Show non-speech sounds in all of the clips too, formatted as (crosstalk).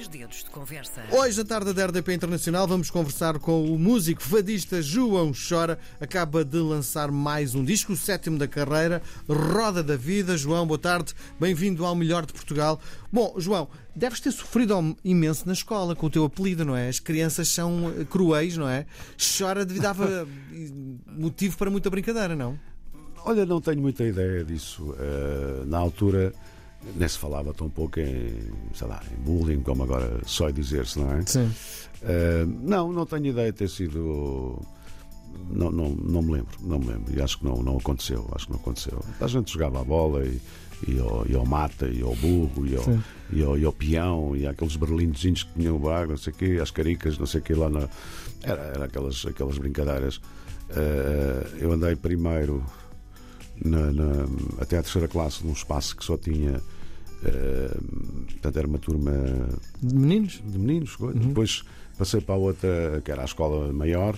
Dois dedos de conversa. Hoje, à tarde da RDP Internacional, vamos conversar com o músico fadista João Chora. Acaba de lançar mais um disco, o sétimo da carreira, Roda da Vida. João, boa tarde. Bem-vindo ao Melhor de Portugal. Bom, João, deves ter sofrido imenso na escola com o teu apelido, não é? As crianças são eh, cruéis, não é? Chora dava (laughs) motivo para muita brincadeira, não? Olha, não tenho muita ideia disso. Uh, na altura nem se falava tão pouco em, sei lá, em bullying, como agora só é dizer-se, não é? Sim. Uh, não, não tenho ideia de ter sido. Não, não, não me lembro, não me lembro. E acho que não, não aconteceu. Acho que não aconteceu. A gente jogava a bola e, e, ao, e ao mata, e ao burro, e ao, e ao, e ao peão, e aqueles berlindozinhos que tinham o não sei o quê, as caricas, não sei o quê, lá na. Era, era aquelas, aquelas brincadeiras. Uh, eu andei primeiro na, na, até à terceira classe num espaço que só tinha. Uh, portanto, era uma turma de meninos. De meninos. Uhum. Depois passei para a outra, que era a escola maior,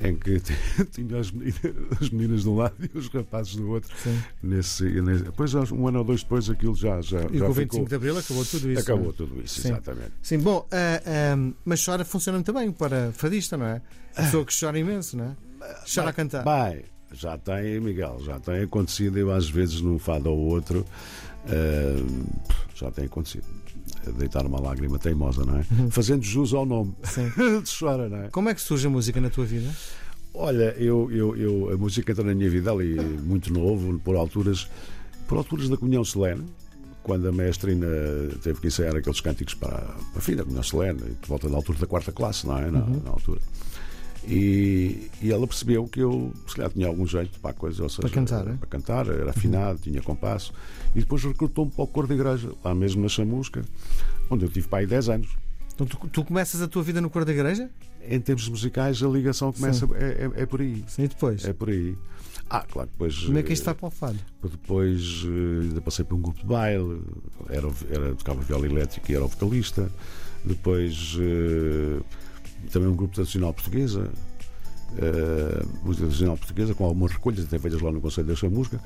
em que (laughs) tinha as meninas, as meninas de um lado e os rapazes do outro. Nesse, nesse, depois, um ano ou dois depois, aquilo já. já e já com o 25 ficou, de Abril acabou tudo isso. Acabou tudo isso, Sim. exatamente. Sim, bom, uh, uh, mas chora funciona também para fadista, não é? A pessoa que chora imenso, não é? Chora a cantar. Bem, já tem, Miguel, já tem acontecido, eu às vezes num fado ou outro, uh, já tem acontecido. Deitar uma lágrima teimosa, não é? Uhum. Fazendo jus ao nome. Sim. (laughs) Chora, não é? Como é que surge a música na tua vida? Olha, eu, eu, eu, a música entrou na minha vida ali muito novo, por alturas, por alturas da comunhão solene, quando a mestrina teve que ensaiar aqueles cânticos para, para a fim da comunhão solene, por volta da altura da quarta classe, não é? Na, uhum. na altura. E, e, ela percebeu que eu, se calhar, tinha algum jeito para a coisa, ou seja, para cantar, é? para cantar era afinado, uhum. tinha compasso. E depois recrutou-me para o cor da igreja, lá mesmo na Chamusca, onde eu tive para aí 10 anos. Então tu, tu, começas a tua vida no cor da igreja? Em termos musicais, a ligação começa é, é, é, por aí. Sim, e depois? É por aí. Ah, claro, depois. Como é que isto vai para o fado? Depois ainda passei por um grupo de baile, era, era, tocava viola elétrica e era o vocalista. Depois também um grupo tradicional portuguesa, uh, música tradicional portuguesa, com algumas recolhas até feitas lá no Conselho da Chamusca.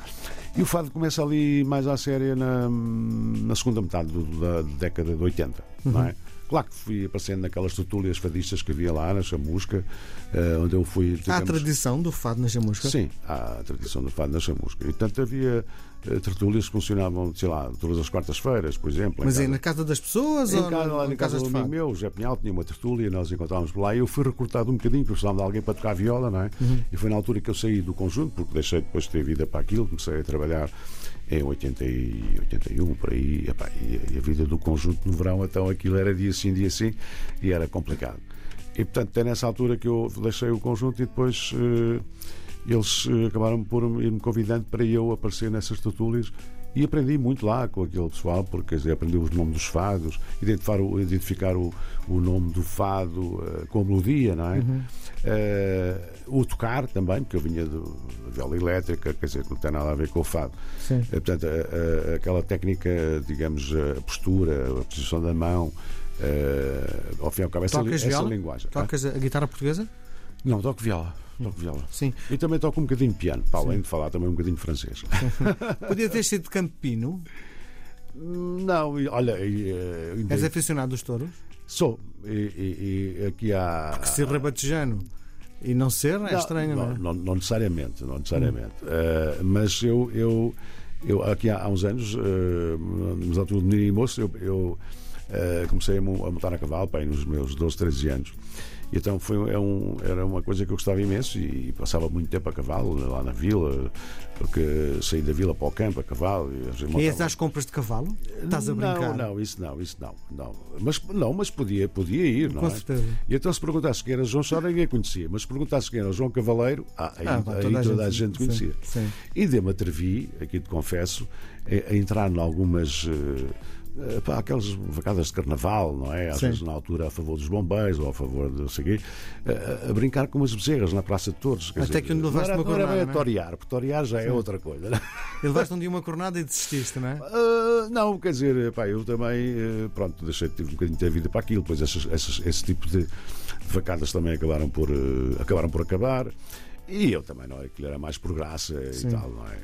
E o fado começa ali mais à séria na, na segunda metade do, da década de 80, uhum. não é? Claro que fui aparecendo naquelas tertúlias fadistas que havia lá na Chamusca, uh, onde eu fui. Digamos... Há a tradição do fado na Chamusca? Sim, há a tradição do fado na Chamusca. E portanto havia tertúlias que funcionavam, sei lá, todas as quartas-feiras, por exemplo. Mas é na casa das pessoas? Em ou casa, lá na casa do amigo meu, José Pinhal, tinha uma tertúlia, nós encontrávamos por lá e eu fui recrutado um bocadinho, porque precisava de alguém para tocar viola, não é? Uhum. E foi na altura que eu saí do conjunto, porque deixei depois de ter vida para aquilo, comecei a trabalhar em 80 e 81, por aí, e, epá, e a vida do conjunto no verão, então aquilo era dia sim, dia sim, e era complicado. E portanto, é nessa altura que eu deixei o conjunto e depois uh, eles uh, acabaram por ir me convidando para eu aparecer nessas tertúlias e aprendi muito lá com aquele pessoal, porque quer dizer, aprendi os nomes dos fados, identificar o, identificar o, o nome do fado uh, com a melodia, não é? Uhum. Uh, o tocar também, porque eu vinha da viola elétrica, quer dizer, não tem nada a ver com o fado. Sim. Uh, portanto, aquela técnica, digamos, a postura, a posição da mão, ao fim e ao cabo, essa, essa linguagem. Tocas a guitarra portuguesa? Não, toco viola. Toco viola. Sim. E também toco um bocadinho de piano, para além de falar também um bocadinho de francês. (laughs) Podia ter sido de Campino? Não, olha. Uh, És aficionado dos touros? Sou. E, e, e aqui há. Porque ser rabatejano e não ser é não, estranho, não, não, é? Não, não necessariamente, não necessariamente. Hum. Uh, mas eu, eu, eu, aqui há, há uns anos, uh, nos alturas de menino e moço, eu, eu uh, comecei a montar a cavalo, pai, nos meus 12, 13 anos. E então foi, é um, era uma coisa que eu gostava imenso e, passava muito tempo a cavalo lá na vila, porque saí da vila para o campo a cavalo. E, e às compras de cavalo? Estás a brincar? Não, não, isso não, isso não. não. Mas, não, mas podia, podia ir, não Com é? certeza. E então se perguntasse quem era João Chora, ninguém conhecia. Mas se perguntasse quem era João Cavaleiro, ah, aí, ah, toda, a a gente, gente conhecia. Sim, sim. E de-me atrevi, aqui te confesso, a, a entrar em algumas. Uh, Pá, aquelas vacadas de carnaval, não é? Às Sim. vezes na altura a favor dos bombeiros ou a favor de seguir, a, a, brincar com umas bezerras na Praça de Todos. Até dizer, que onde levaste não era, uma não era bem cornada, a torear, porque torear já é outra coisa. Não, E levaste um dia uma cornada e desististe, não é? uh, (laughs) não quer dizer, pá, eu também, pronto, deixei, tive um bocadinho de vida para aquilo, pois essas, essas, esse tipo de, vacadas também acabaram por, acabaram por acabar. E eu também, não é? Aquilo era mais por graça Sim. e tal, não é?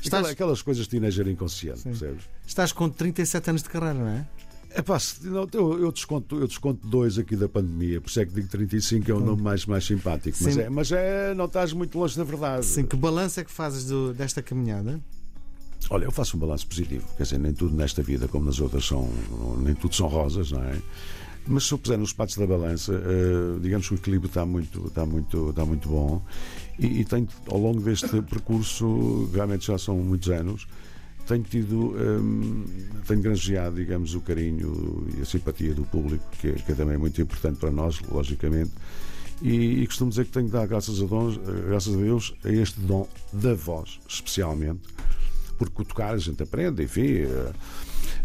Estás- Aquelas, aquelas coisas de teenager inconsciente, Sim. percebes? Estás com 37 anos de carreira, não é? É pá, eu, eu, desconto, eu desconto dois aqui da pandemia, por isso é que digo 35 é o nome mais, mais simpático. Mas, é, mas é, não estás muito longe da verdade. Sim, que balanço é que fazes do, desta caminhada? Olha, eu faço um balanço positivo. Quer dizer, nem tudo nesta vida, como nas outras, são, nem tudo são rosas, não é? Mas se eu puser nos patos da balança, uh, digamos que o equilíbrio está muito, está muito, está muito bom. E, e tenho, ao longo deste percurso, realmente já são muitos anos, tenho tido, um, tenho granjeado, digamos, o carinho e a simpatia do público, que, é, é também muito importante para nós, logicamente. E, e costumo dizer que tenho que dar graças a, dons, graças a Deus a este dom da voz, especialmente, porque o tocar a gente aprende, enfim. Uh,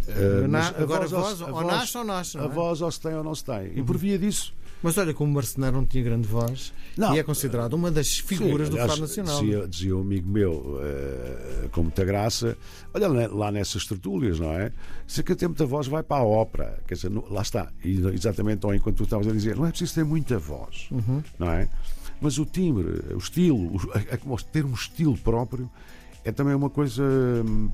uh, agora, a voz, a voz, ou nasce ou nasce. A é? voz ou se tem ou não se tem. E por via disso mas olha, como o Marceneiro não tinha grande voz não. e é considerado uma das figuras Sim, aliás, do Fado Nacional. Dizia, dizia um amigo meu, uh, com muita graça, olha lá nessas tertúlias, não é? Se que tem muita voz, vai para a ópera. Quer dizer, lá está. E, exatamente ou enquanto tu estavas a dizer, não é preciso ter muita voz, uhum. não é? Mas o timbre, o estilo, ter um estilo próprio é também uma coisa. Hum,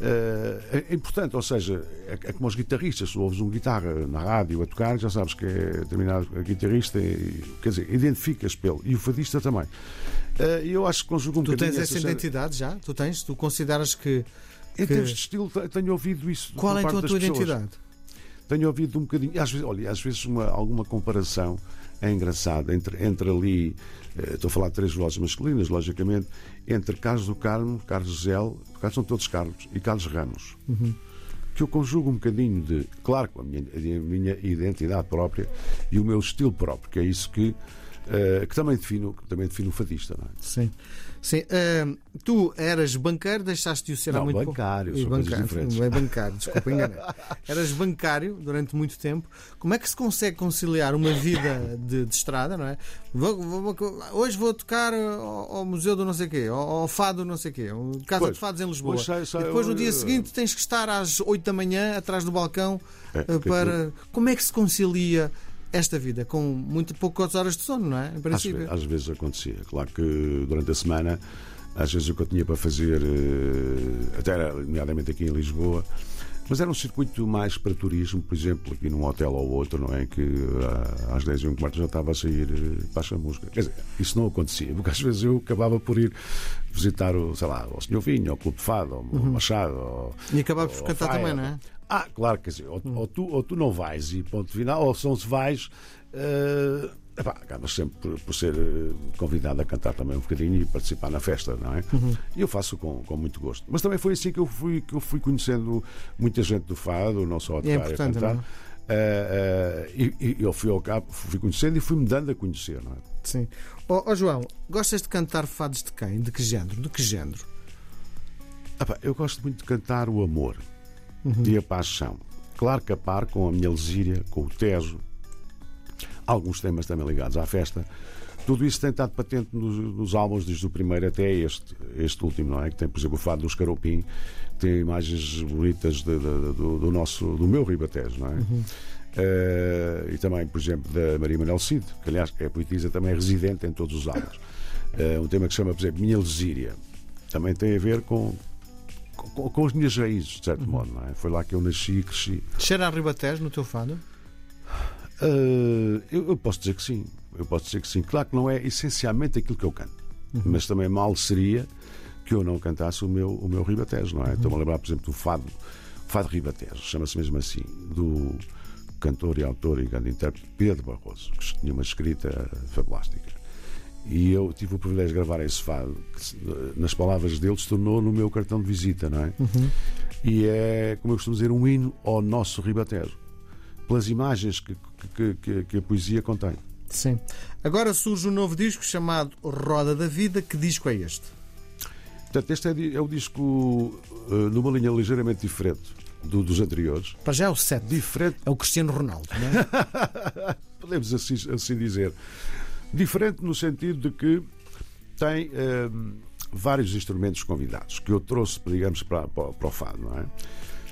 é, é importante, ou seja, é, é como os guitarristas, se ouves um guitarra na rádio a tocar, já sabes que é determinado guitarrista, e, quer dizer, identificas pelo. E o fadista também. E eu acho que conjuga um Tu tens essa identidade já? Tu tens? Tu consideras que. Em que... termos de estilo, tenho ouvido isso. Qual é então a tua pessoas. identidade? Tenho ouvido um bocadinho, às vezes, olha, às vezes uma, alguma comparação é engraçada entre, entre ali eh, estou a falar de três vozes masculinas, logicamente, entre Carlos do Carmo, Carlos José, são todos Carlos, e Carlos Ramos. Uhum. Que eu conjugo um bocadinho de, claro, com a minha, a minha identidade própria e o meu estilo próprio, que é isso que Uh, que também define, também define o fadista. Não é? Sim. Sim. Uh, tu eras banqueiro, deixaste de o ser não, há muito bancário, pouco. bancário, Não é bancário, desculpa, enganei. eras bancário durante muito tempo. Como é que se consegue conciliar uma vida de, de estrada, não é? Vou, vou, hoje vou tocar ao, ao, Museu do não sei quê, ao, ao Fado não sei quê, Casa pois, de Fados em Lisboa. Sai, sai, e depois no dia eu, seguinte tens que estar às 8 da manhã atrás do balcão é, eh, para. Como é que se concilia? Esta vida com muito poucas horas de sono, não é? Em princípio. Às, às vezes acontecia. Claro que durante a semana, às vezes o que eu tinha para fazer, eh, até nomeadamente aqui em Lisboa, mas era um circuito mais para turismo, por exemplo, aqui num hotel ou outro, não é? Que ah, às 10 e um quarto já estava a sair eh, para a música. Quer dizer, isso não acontecia, porque às vezes eu acabava por ir visitar o, sei lá, o Senhor Vinho, o Clube de Fado, o uhum. Machado. Ou, e acabava por cantar também, não é? Ah, claro, quer dizer, ou, ou, tu, ou tu não vais e ponto final, ou se não se vais. Uh, epá, acabas sempre por, por, ser eh, convidado a cantar também um bocadinho e participar na festa, não é? Uhum. E eu faço com, com muito gosto. Mas também foi assim que eu fui, que eu fui conhecendo muita gente do fado, não só a tocar é a cantar. Uh, uh, e, e, eu fui ao cabo, fui conhecendo e fui-me dando a conhecer, não é? Sim. Ó oh, oh, João, gostas de cantar fados de quem? De que género? De que género? Ah, eu gosto muito de cantar o amor uhum. e a paixão. Claro que a par com a minha Lesíria, com o Tejo, alguns temas também ligados à festa. Tudo isso tem estado patente nos, nos álbuns, desde o primeiro até este, este último, não é? Que tem, por exemplo, o Fado dos Caropim, tem imagens bonitas de, de, do, do, nosso, do meu Ribatejo, não é? Uhum. Uh, e também, por exemplo, da Maria Manuel Cid, que aliás é poetisa também residente em todos os álbuns. Uh, um tema que se chama, por exemplo, Minha Lesíria. Também tem a ver com, com, com as minhas raízes, de certo uhum. modo. É? Foi lá que eu nasci e cresci. Cheira a Ribatejo no teu fado? Uh, eu, eu, posso dizer que sim. Eu posso dizer que sim. Claro que não é essencialmente aquilo que eu canto. Uhum. Mas também mal seria que eu não cantasse o meu, o meu Ribatejo, não é? Uhum. Estou-me a lembrar, por exemplo, do fado, fado Ribatejo, chama-se mesmo assim, do cantor e autor e grande intérprete Pedro Barroso, que tinha uma escrita fabulástica. E eu tive o privilégio de gravar esse fado, que, nas palavras dele, se tornou no meu cartão de visita, não é? Uhum. E é, como eu costumo dizer, um hino ao nosso Ribatejo, pelas imagens que, que, que, que a poesia contém. Sim. Agora surge um novo disco chamado Roda da Vida. Que disco é este? Portanto, este é, é o disco uh, numa linha ligeiramente diferente do, dos anteriores. Para já é o 7. Diferente. É o Cristiano Ronaldo, não é? (laughs) Podemos assim, assim dizer. Diferente no sentido de que tem uh, vários instrumentos convidados que eu trouxe, digamos, para, para, para o fado, não é?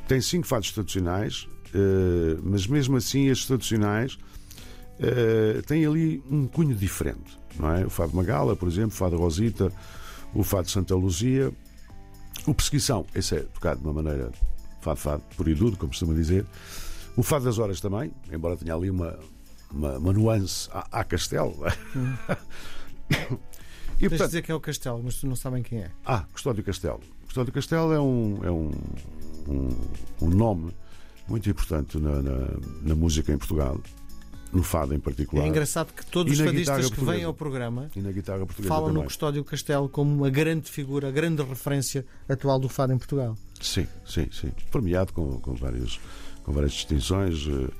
Tem cinco fados tradicionais, uh, mas mesmo assim, estes tradicionais uh, têm ali um cunho diferente, não é? O fado Magala, por exemplo, o fado Rosita, o fado Santa Luzia, o Perseguição, esse é tocado de uma maneira fado-fado, por idudo, como costuma dizer. O Fado das Horas também, embora tenha ali uma, uma, uma nuance à, à Castelo. Hum. (laughs) e, Tens de portanto, dizer que é o Castelo, mas tu não sabem quem é. ah, Custódio Castelo. Custódio Castelo é um, é um, um, um nome muito importante na, na, na música em Portugal, no fado em particular. É engraçado que todos E os fadistas que vêm ao programa falam no também. Custódio Castelo como uma grande figura, a grande referência atual do fado em Portugal. Sim, sim, sim. Premiado com, com, vários, com várias distinções. eh,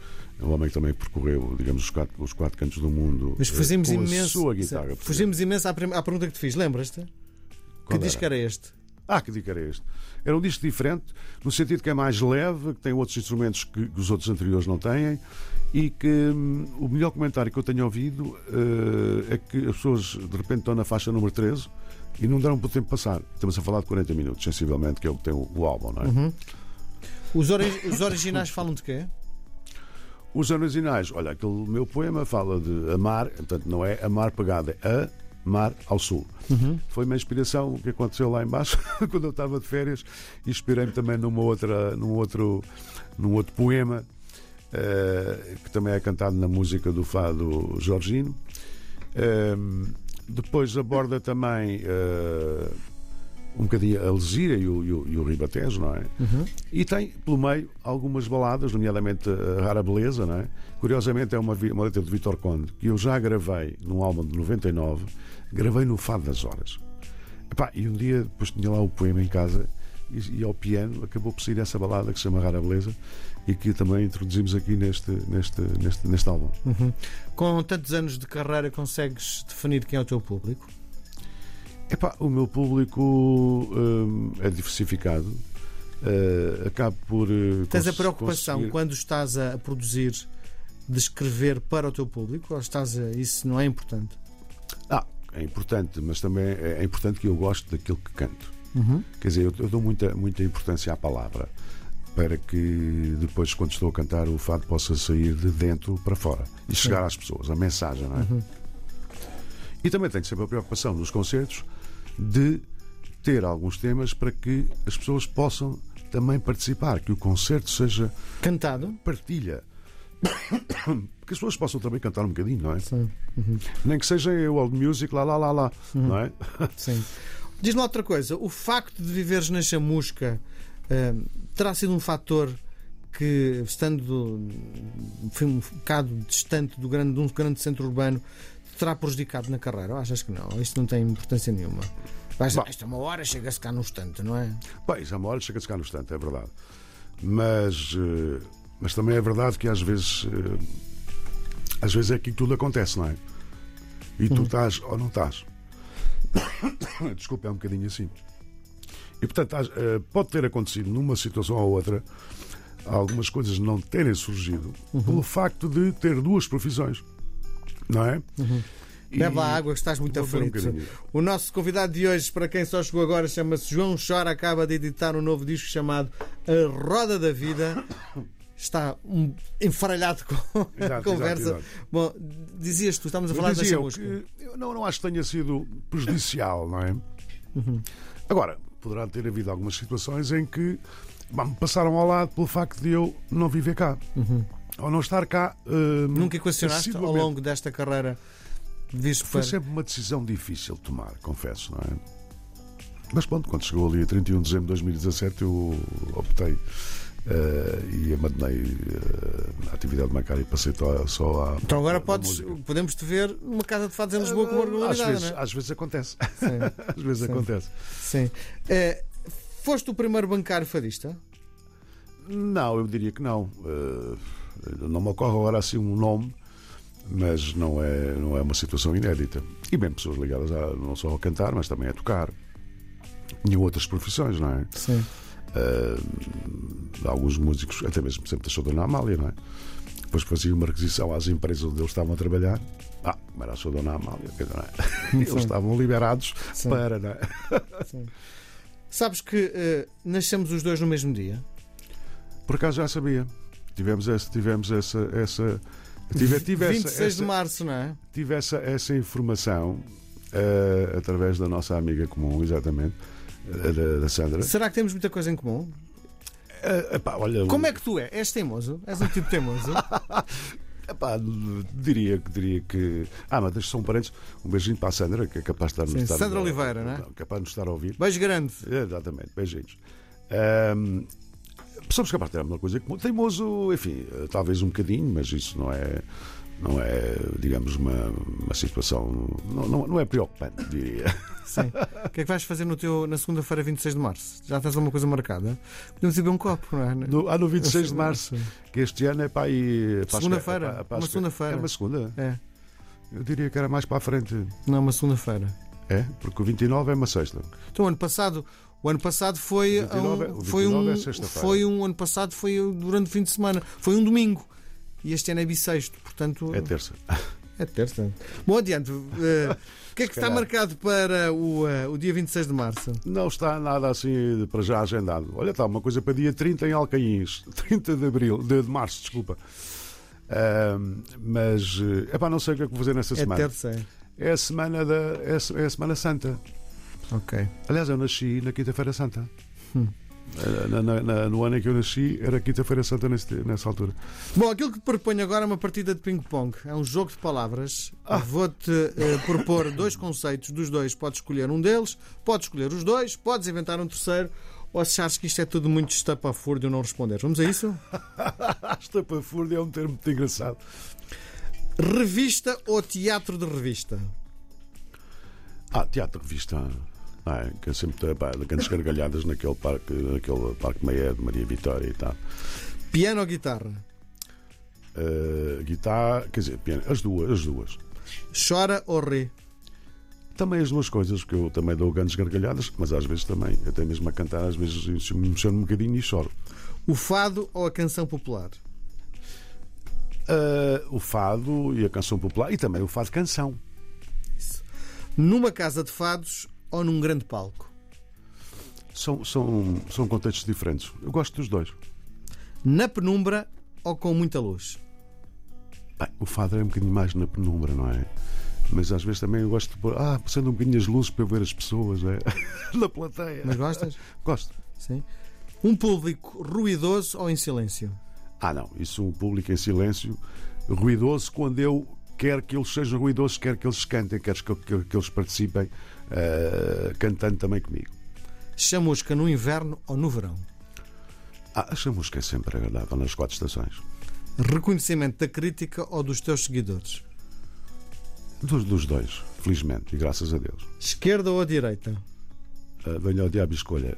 É um homem que também percorreu, digamos, os quatro, os quatro cantos do mundo. Mas eh, fugimos imenso. A sua guitarra. Fugimos imenso à, à pergunta que te fiz, lembras-te? Que disco era? este? Ah, que dica era este? Era um disco diferente, no sentido que é mais leve, que tem outros instrumentos que, que os outros anteriores não têm e que hum, o melhor comentário que eu tenho ouvido eh, é que as pessoas de repente estão na faixa número 13 e não deram para o tempo passar. Estamos a falar de 40 minutos, sensivelmente, que é o que tem o, o álbum, não é? Uhum. Os, ori- os originais falam de quê? Os originais, olha, aquele meu poema fala de amar, portanto não é amar pegada, é amar ao sul. Foi uma inspiração que aconteceu lá embaixo (laughs) quando eu estava de férias e inspirei-me também numa outra, num, outro, num outro poema eh, que também é cantado na música do fado Jorgino. Ehm, depois aborda também eh, um bocadinho a Lesíria e o, e o, e o Ribatejo, não é? E tem, pelo meio, algumas baladas, nomeadamente a Rara Beleza, não é? Curiosamente, é uma, uma letra de Vitor Conde que eu já gravei num álbum de 99, gravei no Fado das Horas. Epá, e um dia, depois tinha lá o poema em casa e, e ao piano acabou por sair essa balada que se chama Rara Beleza e que também introduzimos aqui neste, neste, neste, neste álbum. Uhum. Com tantos anos de carreira, consegues definir quem é o teu público? Epá, o meu público hum, é diversificado. Uh, acabo por. uh, Tens a preocupação conseguir- quando estás a produzir de escrever para o teu público ou estás a... isso não é importante? Ah, é importante, mas também é é importante que eu goste daquilo que canto. Uhum. Quer dizer, eu, eu dou muita, muita importância à palavra para que depois, quando estou a cantar, o fado possa sair de dentro para fora e chegar às pessoas, a mensagem, não é? Uhum. E também tenho sempre a preocupação nos concertos de ter alguns temas para que as pessoas possam também participar, que o concerto seja Cantado? partilha. (coughs) Que as pessoas possam também cantar um bocadinho, não é? Sim. Uhum. Nem que seja o old music, lá, lá, lá, lá, não é? Sim. Diz-me outra coisa: o facto de viveres na chamusca eh, terá sido um fator que, estando foi um bocado distante do grande, de um grande centro urbano, terá prejudicado na carreira? Ou achas que não? Isto não tem importância nenhuma. Vais, Bom. esta é uma hora, chega-se cá num instante, não é? Bem, já uma hora chega-se cá no instante, é verdade. Mas, eh, mas também é verdade que às vezes eh, às vezes é aqui que tudo acontece, não é? E tu estás ou não estás. (coughs) Desculpa, é um bocadinho assim. E portanto, eh, pode ter acontecido numa situação ou outra algumas coisas não terem surgido pelo facto de ter duas profissões, não é? E- Bebe lá água, que estás muito um aflito. bocadinho. o nosso convidado de hoje, para quem só chegou agora, chama-se João Chora, acaba de editar um novo disco chamado A Roda da Vida. Está um, enfaralhado com (laughs) a Exato, conversa. exato, exato. Bom, dizias tu, estamos a falar da dizia eu chamusca. que eu não, não acho que tenha sido prejudicial, não é? Uhum. Agora, poderá ter havido algumas situações em que bah, me passaram ao lado pelo facto de eu não viver cá. Ou não estar cá. hum, Nunca equacionaste ao longo desta carreira vis Foi para. sempre uma decisão difícil de tomar, confesso, não é? Mas pronto, quando chegou ali a 31 de dezembro de 2017, eu optei eh, e abandonei eh, a atividade bancária e passei só, à. Então agora podes, podemos te ver numa casa de fados em Lisboa com uma às regularidade, vezes, não é? às vezes acontece. (laughs) Às vezes Sim. acontece. sim. Eh, foste o primeiro bancário fadista? Não, eu diria que não. Não me ocorre agora assim um nome, mas não é, não é uma situação inédita. E bem, pessoas ligadas a, não só ao cantar, mas também a tocar. Tinham outras profissões, não é? Sim. Eh, alguns músicos, até mesmo sempre da Dona Amália, não é? Depois fazia uma requisição às empresas onde eles estavam a trabalhar. Ah, era a Dona Amália, não é? Eles Sim. estavam liberados Sim. para, não é? Sabes que eh, nascemos os dois no mesmo dia? Por acaso já sabia. Tivemos essa. Tivemos essa, essa tive, tive essa- 26 essa- de março, não é? tive essa, essa informação eh, através da nossa amiga comum, exatamente, eh, da, da Sandra. Será que temos muita coisa em comum? Eh, epá, olha, Como é que tu é? És teimoso? És um tipo teimoso? (laughs) Epá, diria, que- diria que. Ah, mas deixa só um. Um beijinho para a Sandra, que é capaz de estar Sim, estar Sandra Oliveira, não é? Capaz de nos estar a ouvir. Beijo grande. Exatamente, beijinhos. Ahm, somos capazes de ter uma coisa comum. Teimoso, enfim, eh, talvez um bocadinho, mas isso não é, não é digamos, uma, uma situação. Não, não, não é preocupante, diria. (laughs) Sim. O que é que vais fazer no teu, na segunda-feira, 26 de março? Já tens alguma coisa marcada? Podemos ir beber um copo, não é? No, ah, no 26 de março, que este ano é para aí. as- Segunda-feira, é uma segunda-feira. É uma segunda? É. Eu diria que era mais para a frente. Não, uma segunda-feira. É? Porque o 29 é uma sexta. Então, o ano passado, o ano passado foi, 29 é- um, o foi 29 um, é sexta-feira. foi um ano passado foi durante o fim de semana, foi um domingo. E este ano é bissexto, portanto É terça. (laughs) é terça. Bom, adiante. eh, O que é que está marcado para o, eh, o dia 26 de março? Não está nada assim para já agendado. Olha, está uma coisa para dia 30 em Alcaíns. (laughs) 30 de abril, de, de março, desculpa. Ahm, mas, é para não sei o que é que vou fazer nessa É semana. terça, é. É a semana da é a, é a semana santa. Ok. Aliás, eu nasci na quinta-feira santa. Hum. Eh, na- na- na- no ano em que eu nasci era quinta-feira santa nesse- nessa altura. Bom, aquilo que te proponho agora é uma partida de ping-pong. É um jogo de palavras. Ah. Vou-te eh, propor (laughs) dois conceitos. Dos dois, podes escolher um deles, podes escolher os dois, podes inventar um terceiro. Ou se achares que isto é tudo muito estapafúrdio não responder. Vamos a isso? (laughs) Estapafúrdia é um termo muito engraçado. Revista ou teatro de revista? Ah, teatro revista. não é? que é sempre pá, de grandes gargalhadas naquele parque, naquele parque Meia de Maria Vitória e tal. Piano ou guitarra? Uh, guitarra, quer dizer, piano, as duas, as duas. Chora ou ri? Também as duas coisas, porque eu também dou grandes gargalhadas, mas às vezes também, até mesmo a cantar, às vezes me emociono um bocadinho e choro. O fado ou a canção popular? Uh, o fado e a canção popular, e também o fado canção. Numa casa de fados ou num grande palco? São, são, são contextos diferentes. Eu gosto dos dois. Na penumbra ou com muita luz? Bem, o fado é um bocadinho mais na penumbra, não é? Mas às vezes também eu gosto de pôr, ah, passando um bocadinho as luzes para eu ver as pessoas, é? (laughs) na plateia. Mas gostas? Gosto. Sim. Um público ruidoso ou em silêncio? Ah, não, isso um público em silêncio, ruidoso, quando eu quero que eles sejam ruidosos, quero que eles cantem, quero que, que, que eles participem eh, cantando também comigo. Chamusca no inverno ou no verão? Ah, a chamusca é sempre agradável nas quatro estações. Reconhecimento da crítica ou dos teus seguidores? Dos, dos dois, felizmente, e graças a Deus. Esquerda ou direita? Uh, venha ao diabo escolha.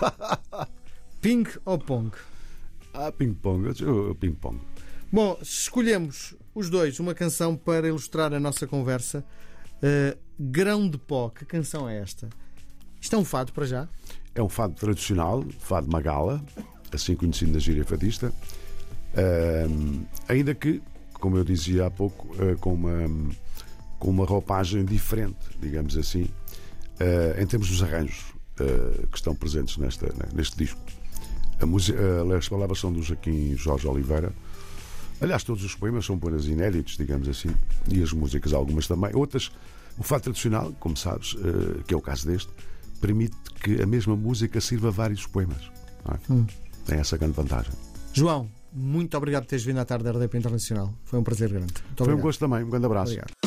(laughs) Ping ou pong? Ah, ping-pong, eu- eu- ping-pong. Bom, escolhemos os dois uma canção para ilustrar a nossa conversa. Uh, Grão de pó, que canção é esta? Isto é um fado para já? É um fado tradicional, fado magala, assim conhecido na gíria fadista. Ahm, ainda que, como eu dizia há pouco, ah, com, uma, com uma roupagem diferente, digamos assim, em termos dos arranjos que estão presentes nesta, neste disco. A música, ah, as palavras são do Joaquim Jorge Oliveira. Aliás, todos os poemas são poemas inéditos, digamos assim, e as músicas, algumas também. Outras, o fado tradicional, como sabes, ah, que é o caso deste, permite que a mesma música sirva a vários poemas. é? Tem essa grande vantagem. João, muito obrigado por teres vindo à tarde da RDP Internacional. Foi um prazer grande. Muito Foi um obrigado. gosto também. Um grande abraço. Obrigado.